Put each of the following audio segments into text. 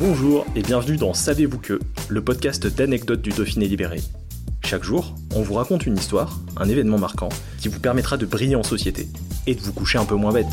Bonjour et bienvenue dans Savez-vous que, le podcast d'anecdotes du Dauphiné libéré. Chaque jour, on vous raconte une histoire, un événement marquant, qui vous permettra de briller en société et de vous coucher un peu moins bête.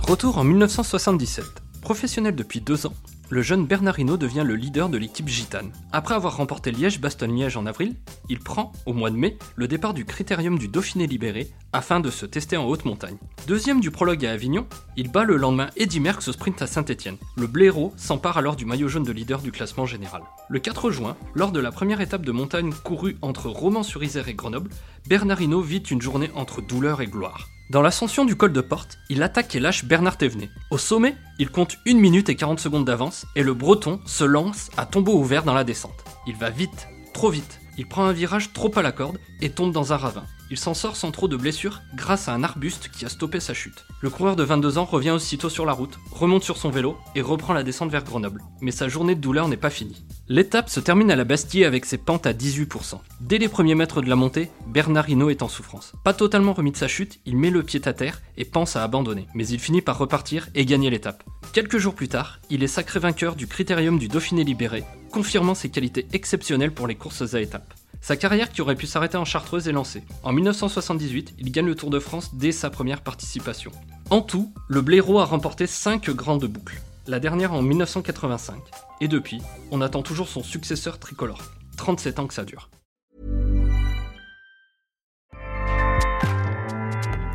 Retour en 1977. Professionnel depuis deux ans, le jeune Bernardino devient le leader de l'équipe gitane. Après avoir remporté Liège-Bastogne-Liège en avril, il prend, au mois de mai, le départ du Critérium du Dauphiné libéré afin de se tester en haute montagne. Deuxième du prologue à Avignon, il bat le lendemain Eddy Merckx au sprint à Saint-Etienne. Le blaireau s'empare alors du maillot jaune de leader du classement général. Le 4 juin, lors de la première étape de montagne courue entre Romans-sur-Isère et Grenoble, Bernardino vit une journée entre douleur et gloire. Dans l'ascension du col de Porte, il attaque et lâche Bernard Thévenet. Au sommet, il compte 1 minute et 40 secondes d'avance et le Breton se lance à tombeau ouvert dans la descente. Il va vite, trop vite. Il prend un virage trop à la corde et tombe dans un ravin. Il s'en sort sans trop de blessures grâce à un arbuste qui a stoppé sa chute. Le coureur de 22 ans revient aussitôt sur la route, remonte sur son vélo et reprend la descente vers Grenoble. Mais sa journée de douleur n'est pas finie. L'étape se termine à la Bastille avec ses pentes à 18%. Dès les premiers mètres de la montée, Bernard Hinault est en souffrance. Pas totalement remis de sa chute, il met le pied à terre et pense à abandonner. Mais il finit par repartir et gagner l'étape. Quelques jours plus tard, il est sacré vainqueur du Critérium du Dauphiné libéré, confirmant ses qualités exceptionnelles pour les courses à étapes. Sa carrière qui aurait pu s'arrêter en Chartreuse est lancée. En 1978, il gagne le Tour de France dès sa première participation. En tout, le blaireau a remporté 5 grandes boucles, la dernière en 1985. Et depuis, on attend toujours son successeur tricolore. 37 ans que ça dure.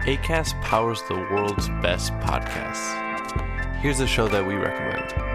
ACAST powers the world's best podcasts. Here's a show that we recommend.